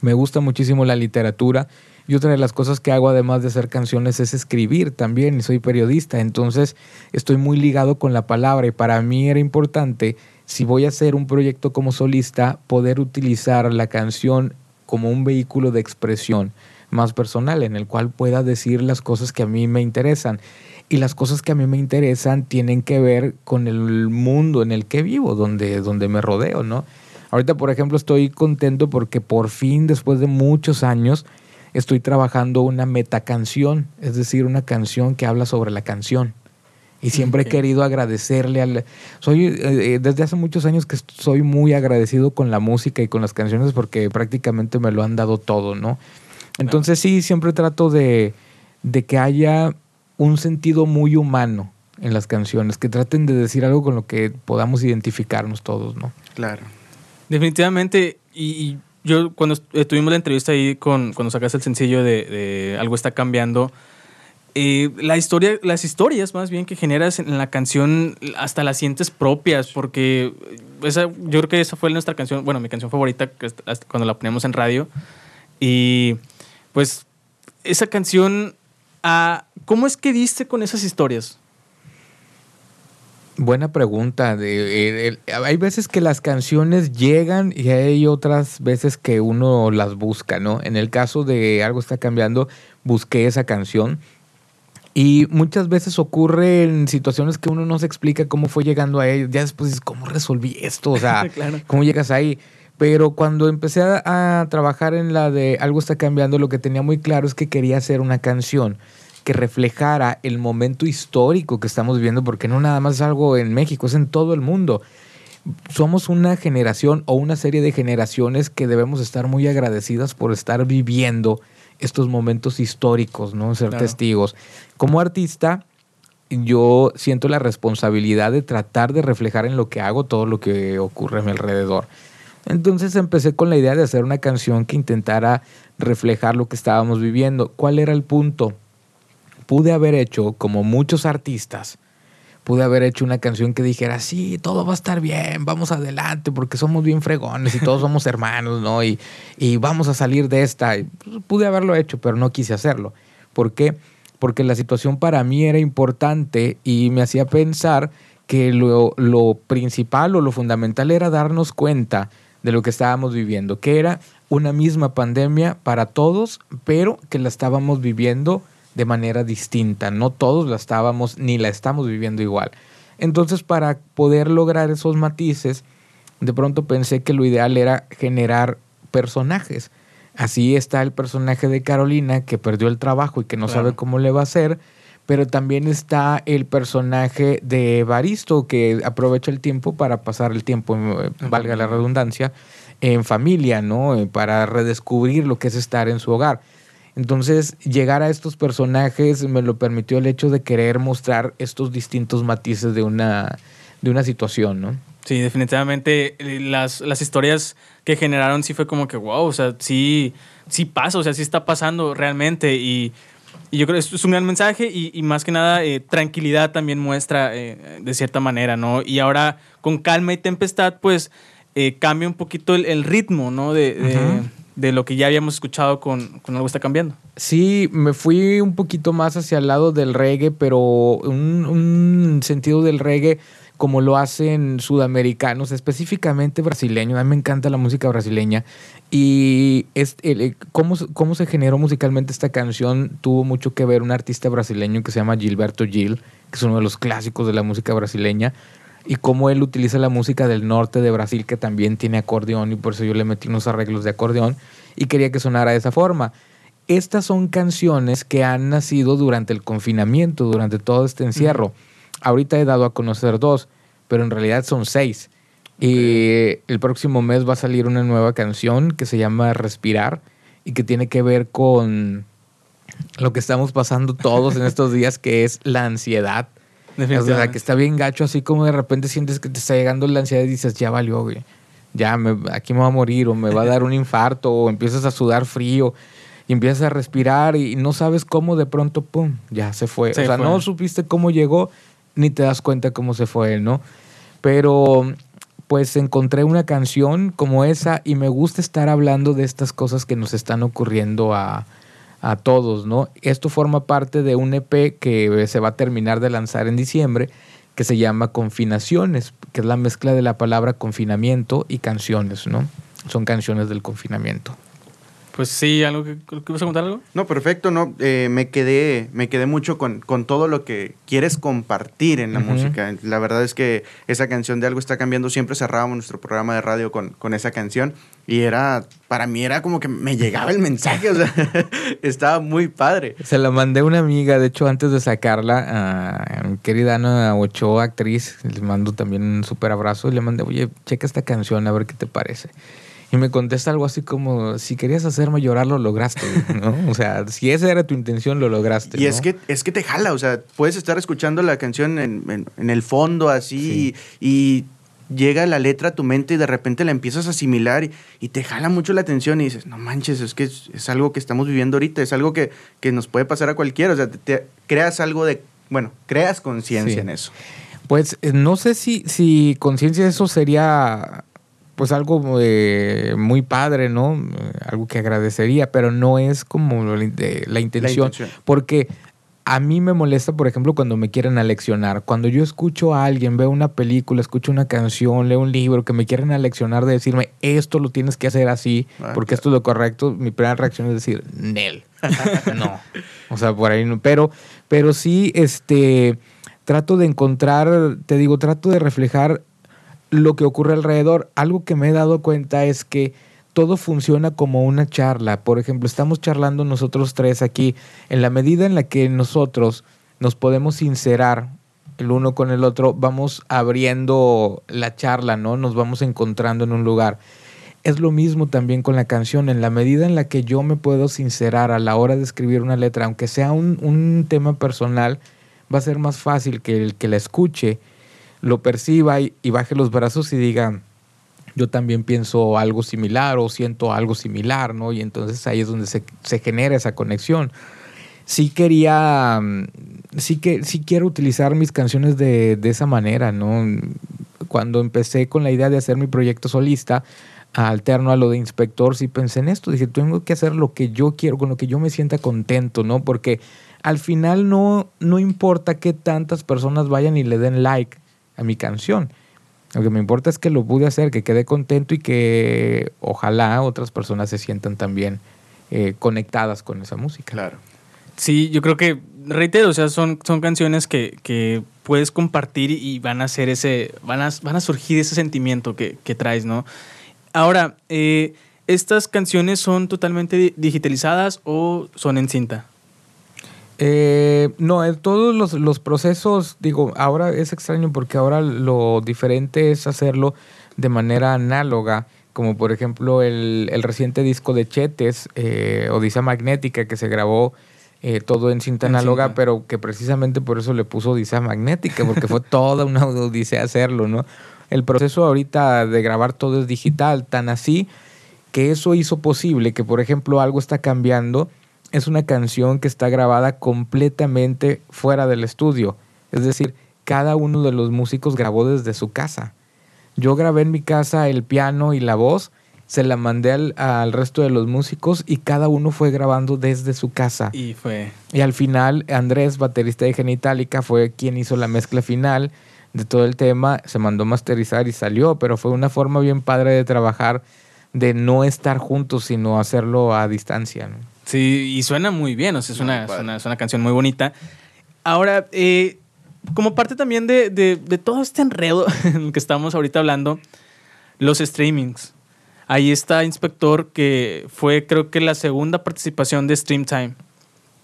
Me gusta muchísimo la literatura. Y otra de las cosas que hago además de hacer canciones es escribir también, y soy periodista, entonces estoy muy ligado con la palabra y para mí era importante, si voy a hacer un proyecto como solista, poder utilizar la canción como un vehículo de expresión más personal en el cual pueda decir las cosas que a mí me interesan. Y las cosas que a mí me interesan tienen que ver con el mundo en el que vivo, donde, donde me rodeo, ¿no? Ahorita, por ejemplo, estoy contento porque por fin, después de muchos años, estoy trabajando una metacanción, es decir, una canción que habla sobre la canción. Y siempre he querido agradecerle al... Soy, eh, eh, desde hace muchos años que soy muy agradecido con la música y con las canciones porque prácticamente me lo han dado todo, ¿no? Entonces sí, siempre trato de, de que haya un sentido muy humano en las canciones, que traten de decir algo con lo que podamos identificarnos todos, ¿no? Claro. Definitivamente, y, yo cuando eh, tuvimos la entrevista ahí con cuando sacaste el sencillo de, Algo está cambiando, eh, la historia, las historias más bien que generas en la canción hasta las sientes propias, porque esa, yo creo que esa fue nuestra canción, bueno, mi canción favorita cuando la ponemos en radio. Y pues esa canción, ah, ¿cómo es que diste con esas historias? Buena pregunta. Eh, hay veces que las canciones llegan y hay otras veces que uno las busca, ¿no? En el caso de Algo está cambiando, busqué esa canción. Y muchas veces ocurre en situaciones que uno no se explica cómo fue llegando a ello. Ya después dices, ¿cómo resolví esto? O sea, Claro. ¿cómo llegas ahí? Pero cuando empecé a, a trabajar en la de Algo está cambiando, lo que tenía muy claro es que quería hacer una canción que reflejara el momento histórico que estamos viviendo, porque no nada más es algo en México, es en todo el mundo. Somos una generación o una serie de generaciones que debemos estar muy agradecidas por estar viviendo estos momentos históricos, ¿no? Ser Claro. testigos. Como artista, yo siento la responsabilidad de tratar de reflejar en lo que hago todo lo que ocurre a mi alrededor. Entonces empecé con la idea de hacer una canción que intentara reflejar lo que estábamos viviendo. ¿Cuál era el punto? Pude haber hecho, como muchos artistas, pude haber hecho una canción que dijera, sí, todo va a estar bien, vamos adelante, porque somos bien fregones y todos somos hermanos, ¿no? Y, y vamos a salir de esta. Pues, pude haberlo hecho, pero no quise hacerlo. ¿Por qué? Porque la situación para mí era importante y me hacía pensar que lo, lo principal o lo fundamental era darnos cuenta de lo que estábamos viviendo, que era una misma pandemia para todos, pero que la estábamos viviendo de manera distinta. No todos la estábamos ni la estamos viviendo igual. Entonces, para poder lograr esos matices, de pronto pensé que lo ideal era generar personajes. Así está el personaje de Carolina que perdió el trabajo y que no sabe cómo le va a hacer, pero también está el personaje de Baristo que aprovecha el tiempo para pasar el tiempo, eh, valga la redundancia, en familia, ¿no? Eh, para redescubrir lo que es estar en su hogar. Entonces, llegar a estos personajes me lo permitió el hecho de querer mostrar estos distintos matices de una, de una situación, ¿no? Sí, definitivamente eh, las, las historias que generaron sí fue como que, wow, o sea, sí, sí pasa, o sea, sí está pasando realmente y, yo creo que es un gran mensaje y, más que nada eh, tranquilidad también muestra eh, de cierta manera, ¿no? Y ahora con calma y tempestad, pues cambia un poquito el, ritmo, ¿no? de, de lo que ya habíamos escuchado con, Algo está cambiando. Sí, me fui un poquito más hacia el lado del reggae, pero un, sentido del reggae como lo hacen sudamericanos, específicamente brasileños. A mí me encanta la música brasileña. Y es, cómo, cómo se generó musicalmente esta canción tuvo mucho que ver un artista brasileño que se llama Gilberto Gil, que es uno de los clásicos de la música brasileña y cómo él utiliza la música del norte de Brasil que también tiene acordeón y por eso yo le metí unos arreglos de acordeón y quería que sonara de esa forma. Estas son canciones que han nacido durante el confinamiento, durante todo este encierro. Ahorita he dado a conocer dos, pero en realidad son seis. Y el próximo mes va a salir una nueva canción que se llama Respirar y que tiene que ver con lo que estamos pasando todos en estos días, que es la ansiedad o sea, que está bien gacho, así como de repente sientes que te está llegando la ansiedad y dices, ya valió, güey. Ya, me, aquí me va a morir, o me va a dar un infarto, o empiezas a sudar frío, y empiezas a respirar, y no sabes cómo de pronto, pum, ya se fue. o sea, no supiste cómo llegó, ni te das cuenta cómo se fue, ¿no? Pero pues encontré una canción como esa y me gusta estar hablando de estas cosas que nos están ocurriendo a, a todos, ¿no? Esto forma parte de un EP que se va a terminar de lanzar en diciembre, que se llama Confinaciones, que es la mezcla de la palabra confinamiento y canciones, ¿no? Son canciones del confinamiento. Pues sí, algo que, vas a contar algo. No, perfecto, no. Eh, me quedé, me quedé mucho con, con, todo lo que quieres compartir en la música. La verdad es que esa canción de algo está cambiando. Siempre cerrábamos nuestro programa de radio con, con esa canción y era, para mí era como que me llegaba el mensaje, o sea, estaba muy padre. Se la mandé a una amiga, de hecho, antes de sacarla, a mi querida Ana Ochoa, actriz, le mando también un súper abrazo y le mandé, oye, checa esta canción a ver qué te parece. Y me contesta algo así como, si querías hacerme llorar, lo lograste, ¿no? O sea, si esa era tu intención, lo lograste. Y es, que, es que te jala, o sea, puedes estar escuchando la canción en, el fondo así y llega la letra a tu mente y de repente la empiezas a asimilar y, te jala mucho la atención y dices, no manches, es que es, algo que estamos viviendo ahorita, es algo que, nos puede pasar a cualquiera, o sea, te, creas algo de, bueno, creas conciencia en eso. Pues eh, no sé si, si conciencia eso sería pues algo muy padre, ¿no? Algo que agradecería, pero no es como la, intención, porque a mí me molesta, por ejemplo, cuando me quieren aleccionar. Cuando yo escucho a alguien, veo una película, escucho una canción, leo un libro, que me quieren aleccionar de decirme, esto lo tienes que hacer así, ah, porque esto es lo correcto, mi primera reacción es decir, Nel. no. O sea, por ahí no. Pero, pero sí, este, trato de encontrar, te digo, trato de reflejar lo que ocurre alrededor. Algo que me he dado cuenta es que todo funciona como una charla. Por ejemplo, estamos charlando nosotros tres aquí. En la medida en la que nosotros nos podemos sincerar el uno con el otro, vamos abriendo la charla, ¿no? Nos vamos encontrando en un lugar. Es lo mismo también con la canción. En la medida en la que yo me puedo sincerar a la hora de escribir una letra, aunque sea un, un tema personal, va a ser más fácil que el que la escuche lo perciba y, baje los brazos y diga, yo también pienso algo similar o siento algo similar, ¿no? Y entonces ahí es donde se, se genera esa conexión. Sí quería, mm, sí que sí quiero utilizar mis canciones de, de esa manera, ¿no? Cuando empecé con la idea de hacer mi proyecto solista, alterno a lo de inspector, sí pensé en esto. Dije, tengo que hacer lo que yo quiero, con lo que yo me sienta contento, ¿no? Porque al final no, no importa que tantas personas vayan y le den like a mi canción. Lo que me importa es que lo pude hacer, que quede contento y que ojalá otras personas se sientan también eh, conectadas con esa música. Claro. Sí, yo creo que, reitero, o sea, son, son canciones que, que puedes compartir y van a hacer ese, van a, van a surgir ese sentimiento que, que traes, ¿no? Ahora, eh, ¿estas canciones son totalmente digitalizadas o son en cinta? Eh, no, en todos los, los, procesos, digo, ahora es extraño porque ahora lo diferente es hacerlo de manera análoga, como por ejemplo el, el reciente disco de Chetes, eh, Odisea Magnética, que se grabó eh, todo en cinta en análoga, cinta. pero que precisamente por eso le puso Odisea Magnética, porque fue toda una odisea hacerlo, ¿no? El proceso ahorita de grabar todo es digital, tan así que eso hizo posible que, por ejemplo, algo está cambiando es una canción que está grabada completamente fuera del estudio. Es decir, cada uno de los músicos grabó desde su casa. Yo grabé en mi casa el piano y la voz, se la mandé al, al, resto de los músicos y cada uno fue grabando desde su casa. Y fue. Y al final, Andrés, baterista de Genitalica, fue quien hizo la mezcla final de todo el tema, se mandó masterizar y salió, pero fue una forma bien padre de trabajar, de no estar juntos, sino hacerlo a distancia. ¿no? Sí, y suena muy bien, o sea, es, una, es una, es una canción muy bonita. Ahora, eh, como parte también de, de, de, todo este enredo en el que estamos ahorita hablando, los streamings. Ahí está Inspector, que fue creo que la segunda participación de Streamtime.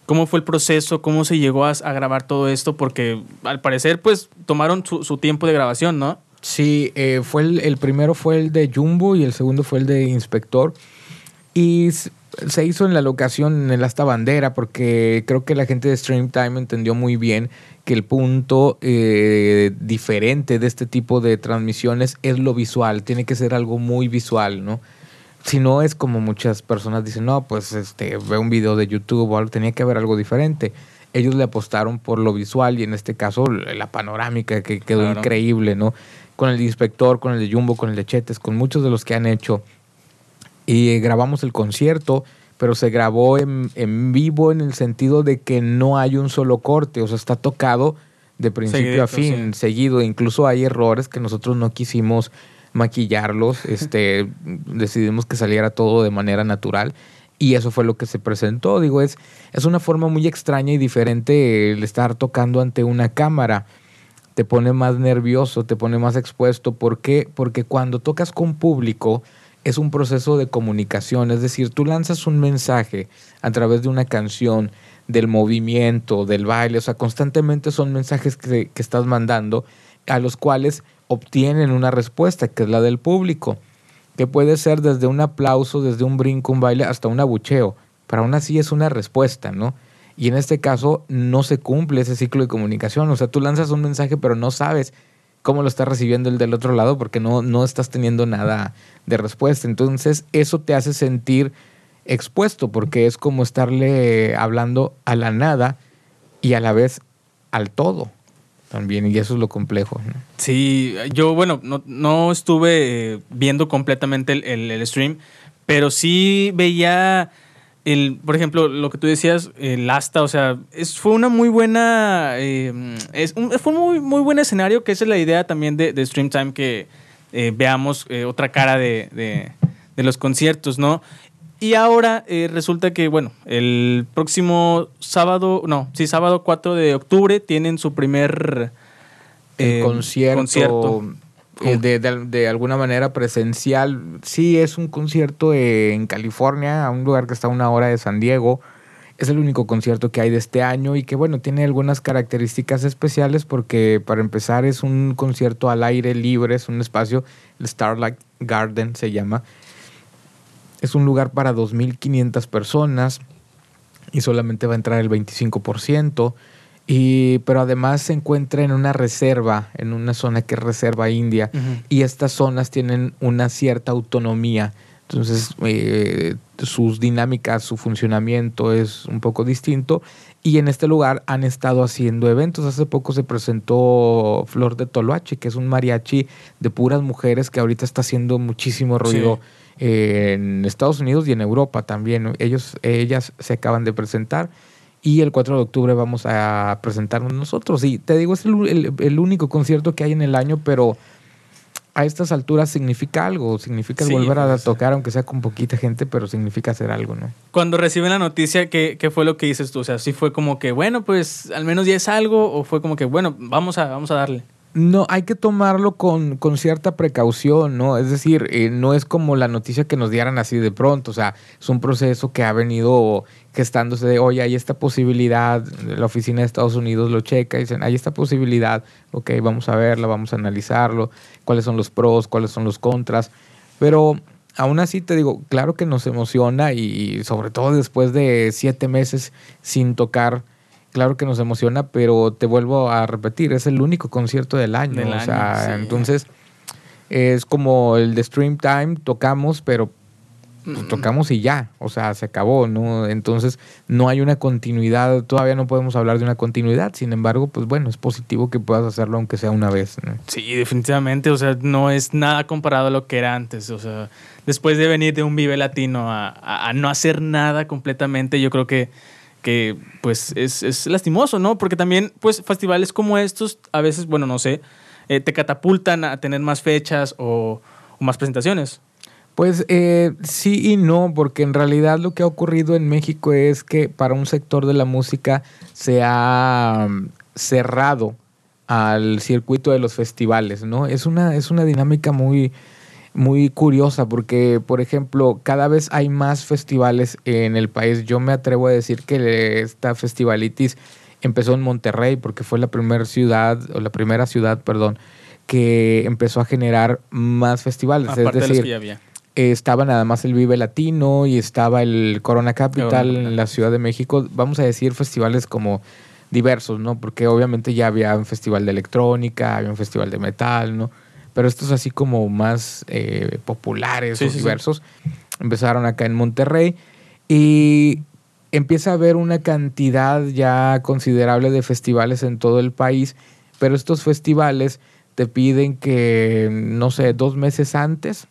¿Cómo fue el proceso? ¿Cómo se llegó a, a grabar todo esto? Porque al parecer, pues, tomaron su, su tiempo de grabación, ¿no? Sí, eh, fue el, el primero fue el de Jumbo y el segundo fue el de Inspector. Y se hizo en la locación en esta bandera porque creo que la gente de Stream Time entendió muy bien que el punto eh, diferente de este tipo de transmisiones es lo visual, tiene que ser algo muy visual, ¿no? Si no es como muchas personas dicen, no, pues este, ve un video de YouTube o algo, tenía que haber algo diferente. Ellos le apostaron por lo visual y en este caso la panorámica que quedó claro. increíble, ¿no? Con el inspector, con el de Jumbo, con el de Chetes, con muchos de los que han hecho. Y grabamos el concierto, pero se grabó en, en, vivo en el sentido de que no hay un solo corte, o sea, está tocado de principio Seguidito, a fin, sí. seguido. Incluso hay errores que nosotros no quisimos maquillarlos, este, decidimos que saliera todo de manera natural y eso fue lo que se presentó. Digo, es, es una forma muy extraña y diferente el estar tocando ante una cámara. Te pone más nervioso, te pone más expuesto. ¿Por qué? Porque cuando tocas con público, es un proceso de comunicación, es decir, tú lanzas un mensaje a través de una canción, del movimiento, del baile, o sea, constantemente son mensajes que, que, estás mandando a los cuales obtienen una respuesta, que es la del público, que puede ser desde un aplauso, desde un brinco, un baile, hasta un abucheo, pero aún así es una respuesta, ¿no? Y en este caso no se cumple ese ciclo de comunicación, o sea, tú lanzas un mensaje pero no sabes cómo lo está recibiendo el del otro lado porque no, no estás teniendo nada de respuesta. Entonces eso te hace sentir expuesto porque es como estarle hablando a la nada y a la vez al todo también y eso es lo complejo. Sí, yo bueno, no, no estuve eh, viendo completamente el, el, el, stream, pero sí veía... El, por ejemplo, lo que tú decías, el asta, o sea, es, fue una muy buena. Eh, es un, fue un muy, muy buen escenario, que esa es la idea también de, de Stream Time, que eh, veamos eh, otra cara de, de, de, los conciertos, ¿no? Y ahora eh, resulta que, bueno, el próximo sábado, no, sí, sábado 4 de octubre tienen su primer concierto. concierto. Eh, de, de, de, alguna manera presencial. Sí, es un concierto eh, en California, a un lugar que está a una hora de San Diego. Es el único concierto que hay de este año y que, bueno, tiene algunas características especiales porque, para empezar, es un concierto al aire libre, es un espacio, el Starlight Garden se llama. Es un lugar para 2.500 personas y solamente va a entrar el 25%. Y, pero además se encuentra en una reserva, en una zona que es reserva india, y estas zonas tienen una cierta autonomía. Entonces, eh, sus dinámicas, su funcionamiento es un poco distinto. Y en este lugar han estado haciendo eventos. Hace poco se presentó Flor de Toloache, que es un mariachi de puras mujeres que ahorita está haciendo muchísimo ruido en Estados Unidos y en Europa también. Ellos, ellas se acaban de presentar y el 4 de octubre vamos a presentarnos nosotros. Y te digo, es el, único concierto que hay en el año, pero a estas alturas significa algo, significa volver a tocar, aunque sea con poquita gente, pero significa hacer algo, ¿no? Cuando reciben la noticia, ¿qué, ¿qué, fue lo que dices tú? O sea, ¿sí fue como que, bueno, pues al menos ya es algo, o fue como que, bueno, vamos a, vamos a darle? No, hay que tomarlo con, con cierta precaución, ¿no? Es decir, eh, no es como la noticia que nos dieran así de pronto, o sea, es un proceso que ha venido gestándose de, oye, hay esta posibilidad, la oficina de Estados Unidos lo checa y dicen, hay esta posibilidad, ok, vamos a verla, vamos a analizarlo, cuáles son los pros, cuáles son los contras, pero aún así te digo, claro que nos emociona y sobre todo después de siete meses sin tocar claro que nos emociona, pero te vuelvo a repetir, es el único concierto del año. o sea, entonces es como el de Stream Time, tocamos, pero pues, tocamos y ya, o sea, se acabó, ¿no? Entonces no hay una continuidad, todavía no podemos hablar de una continuidad, sin embargo, pues bueno, es positivo que puedas hacerlo aunque sea una vez. Sí, definitivamente, o sea, no es nada comparado a lo que era antes, o sea, después de venir de un Vive Latino a no hacer nada completamente, yo creo que que pues es, lastimoso, ¿no? Porque también pues festivales como estos a veces, bueno, no sé, eh, te catapultan a tener más fechas o, más presentaciones. Pues eh, sí y no, porque en realidad lo que ha ocurrido en México es que para un sector de la música se ha mm, cerrado al circuito de los festivales, ¿no? Es una, es una dinámica muy, muy curiosa porque, por ejemplo, cada vez hay más festivales en el país. Yo me atrevo a decir que esta festivalitis empezó en Monterrey porque fue la primera ciudad, o la primera ciudad, perdón, que empezó a generar más festivales. es decir, estaba nada más el Vive Latino y estaba el Corona Capital en la Ciudad de México. Vamos a decir festivales como diversos, ¿no? Porque obviamente ya había un festival de electrónica, había un festival de metal, ¿no? pero estos así como más eh, populares o diversos empezaron acá en Monterrey y empieza a haber una cantidad ya considerable de festivales en todo el país, pero estos festivales te piden que, no sé, dos meses antes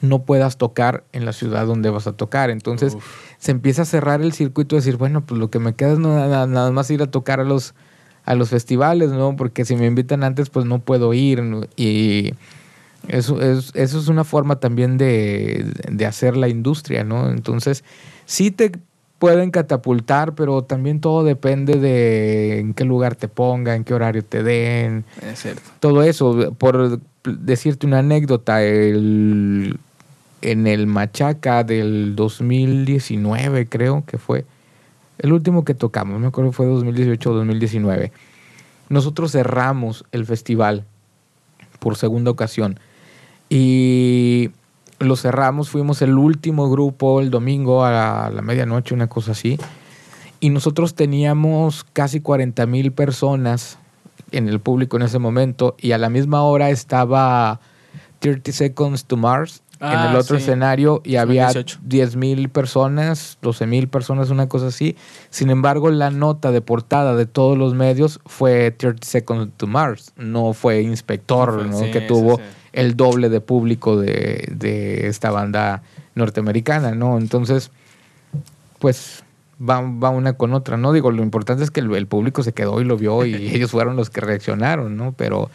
no puedas tocar en la ciudad donde vas a tocar. Entonces se empieza a cerrar el circuito y decir, bueno, pues lo que me queda es nada, nada más ir a tocar a los a los festivales, ¿no? Porque si me invitan antes, pues no puedo ir. Y eso es, eso es una forma también de, hacer la industria, ¿no? Entonces, sí te pueden catapultar, pero también todo depende de en qué lugar te ponga, en qué horario te den. Es cierto. Todo eso. Por decirte una anécdota, el, en el Machaca del 2019, creo que fue, el último que tocamos, me acuerdo fue 2018 o 2019. Nosotros cerramos el festival por segunda ocasión y lo cerramos, fuimos el último grupo el domingo a la, medianoche, una cosa así. Y nosotros teníamos casi 40 mil personas en el público en ese momento y a la misma hora estaba 30 Seconds to Mars en el ah, otro escenario y había 10 mil personas, 12 mil personas, una cosa así. Sin embargo, la nota de portada de todos los medios fue 30 Seconds to Mars, no fue Inspector, que tuvo el doble de público de, esta banda norteamericana, ¿no? Entonces, pues va, va, una con otra, ¿no? Digo, lo importante es que el, el público se quedó y lo vio y ellos fueron los que reaccionaron, ¿no? Pero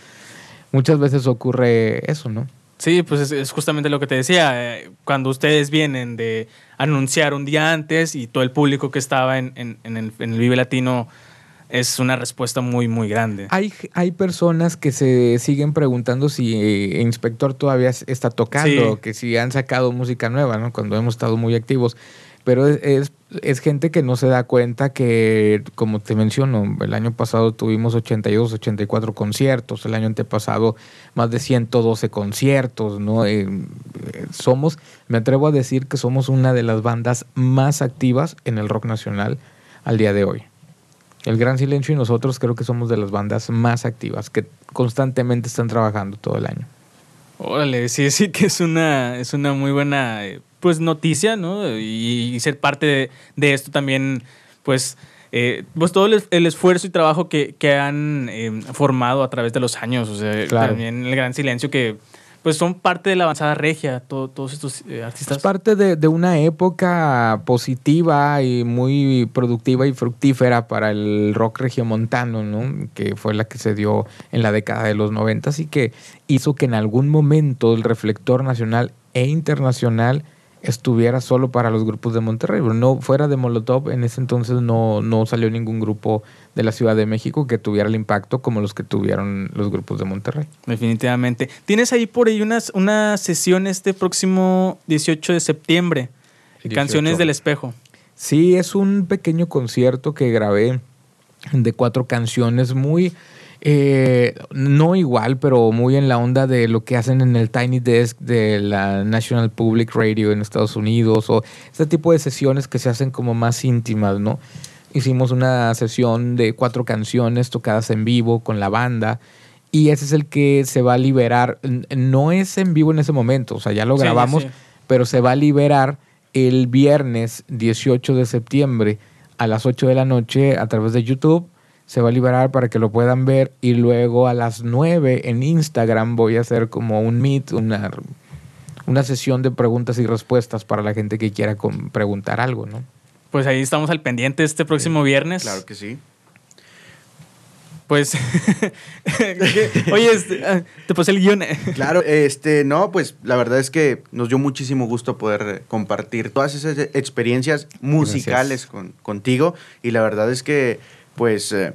muchas veces ocurre eso, ¿no? Sí, pues es, justamente lo que te decía. Eh, cuando ustedes vienen de anunciar un día antes y todo el público que estaba en, el, Vive Latino es una respuesta muy, muy grande. Hay, hay personas que se siguen preguntando si eh, Inspector todavía está tocando, que si han sacado música nueva, ¿no? Cuando hemos estado muy activos. Pero es, es, gente que no se da cuenta que, como te menciono, el año pasado tuvimos 82, 84 conciertos, el año antepasado más de 112 conciertos, ¿no? Eh, somos, me atrevo a decir que somos una de las bandas más activas en el rock nacional al día de hoy. El Gran Silencio y nosotros creo que somos de las bandas más activas, que constantemente están trabajando todo el año. Órale, sí, sí que es una, es una muy buena eh, pues noticia, ¿no? Y, ser parte de, de, esto también, pues, eh, pues todo el, esfuerzo y trabajo que, que han eh, formado a través de los años. O sea, también el gran silencio que pues son parte de la avanzada regia, todos estos eh, artistas. Es parte de, una época positiva y muy productiva y fructífera para el rock regiomontano, ¿no? Que fue la que se dio en la década de los noventas y que hizo que en algún momento el reflector nacional e internacional estuviera solo para los grupos de Monterrey. No fuera de Molotov, en ese entonces no, no salió ningún grupo de la Ciudad de México que tuviera el impacto como los que tuvieron los grupos de Monterrey. Definitivamente. Tienes ahí por ahí una, una sesión este próximo 18 de septiembre. Canciones del espejo. Sí, es un pequeño concierto que grabé de cuatro canciones muy eh, no igual, pero muy en la onda de lo que hacen en el Tiny Desk de la National Public Radio en Estados Unidos o este tipo de sesiones que se hacen como más íntimas, ¿no? Hicimos una sesión de cuatro canciones tocadas en vivo con la banda y ese es el que se va a liberar. No es en vivo en ese momento, o sea, ya lo grabamos, pero se va a liberar el viernes 18 de septiembre a las 8 de la noche a través de YouTube se va a liberar para que lo puedan ver y luego a las 9 en Instagram voy a hacer como un meet, una, una sesión de preguntas y respuestas para la gente que quiera preguntar algo, ¿no? Pues ahí estamos al pendiente este próximo viernes. Claro que sí. Pues, oye, este, ah, te puse el guion. claro, este, no, pues la verdad es que nos dio muchísimo gusto poder compartir todas esas experiencias musicales con, contigo y la verdad es que pues, eh,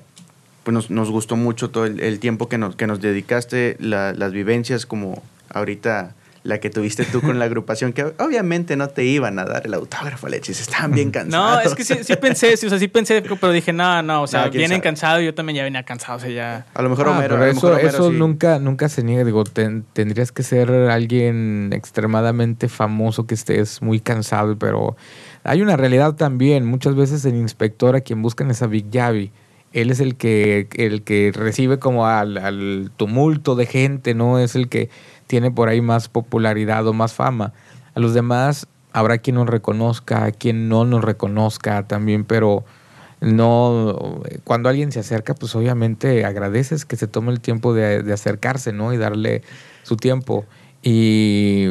pues nos, gustó mucho todo el, tiempo que nos, que nos dedicaste, las vivencias como ahorita la que tuviste tú con la agrupación, que obviamente no te iban a dar el autógrafo, Lechis, estaban bien cansados. No, es que sí, sí pensé, sí, o sea, sí pensé, pero dije, no, no, o sea, vienen cansados, yo también ya venía cansado, o sea, ya... A lo mejor ah, Homero, eso, eso nunca, nunca se niega, digo, tendrías que ser alguien extremadamente famoso que estés muy cansado, pero hay una realidad también, muchas veces el inspector a quien buscan es a Big Javi. Él es el que, el que recibe como al, tumulto de gente, ¿no? Es el que tiene por ahí más popularidad o más fama. A los demás habrá quien nos reconozca, quien no nos reconozca también, pero no, cuando alguien se acerca, pues obviamente agradeces que se tome el tiempo de, de acercarse, ¿no? Y darle su tiempo. Y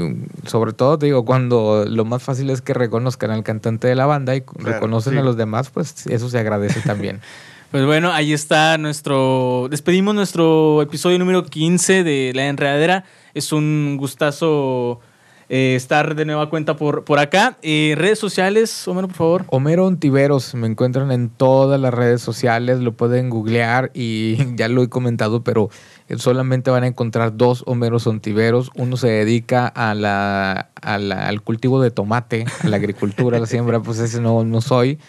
sobre todo, te digo, cuando lo más fácil es que reconozcan al cantante de la banda y reconocen a los demás, pues eso se agradece también. Pues bueno, ahí está nuestro. Despedimos nuestro episodio número 15 de La Enredadera. Es un gustazo eh, estar de nueva cuenta por, por acá. Eh, redes sociales, Homero, por favor. Homero Ontiveros, me encuentran en todas las redes sociales, lo pueden googlear y ya lo he comentado, pero solamente van a encontrar dos Homeros Ontiveros. Uno se dedica a la, al cultivo de tomate, a la agricultura, a la siembra, pues ese no, no soy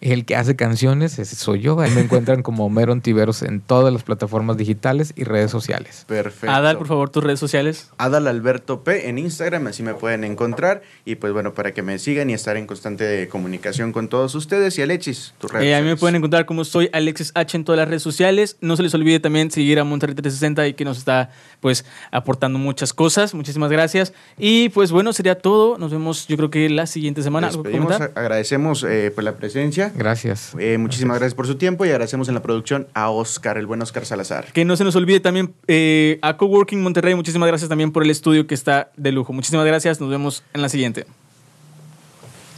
el que hace canciones, ese soy yo. Ahí me encuentran como Homero Antiveros en todas las plataformas digitales y redes sociales. Perfecto. Adal, por favor, tus redes sociales. Adal Alberto P en Instagram, así me pueden encontrar. Y pues bueno, para que me sigan y estar en constante comunicación con todos ustedes. Y Alexis, tus redes eh, A mí me pueden encontrar como soy Alexis H en todas las redes sociales. No se les olvide también seguir a Monterrey 360 y que nos está pues aportando muchas cosas. Muchísimas gracias. Y pues bueno, sería todo. Nos vemos yo creo que la siguiente semana. agradecemos eh, por la presencia Gracias. Eh, muchísimas gracias. por su tiempo y agradecemos en la producción a Oscar, el buen Oscar Salazar. Que no se nos olvide también eh, a Coworking Monterrey. Muchísimas gracias también por el estudio que está de lujo. Muchísimas gracias. Nos vemos en la siguiente.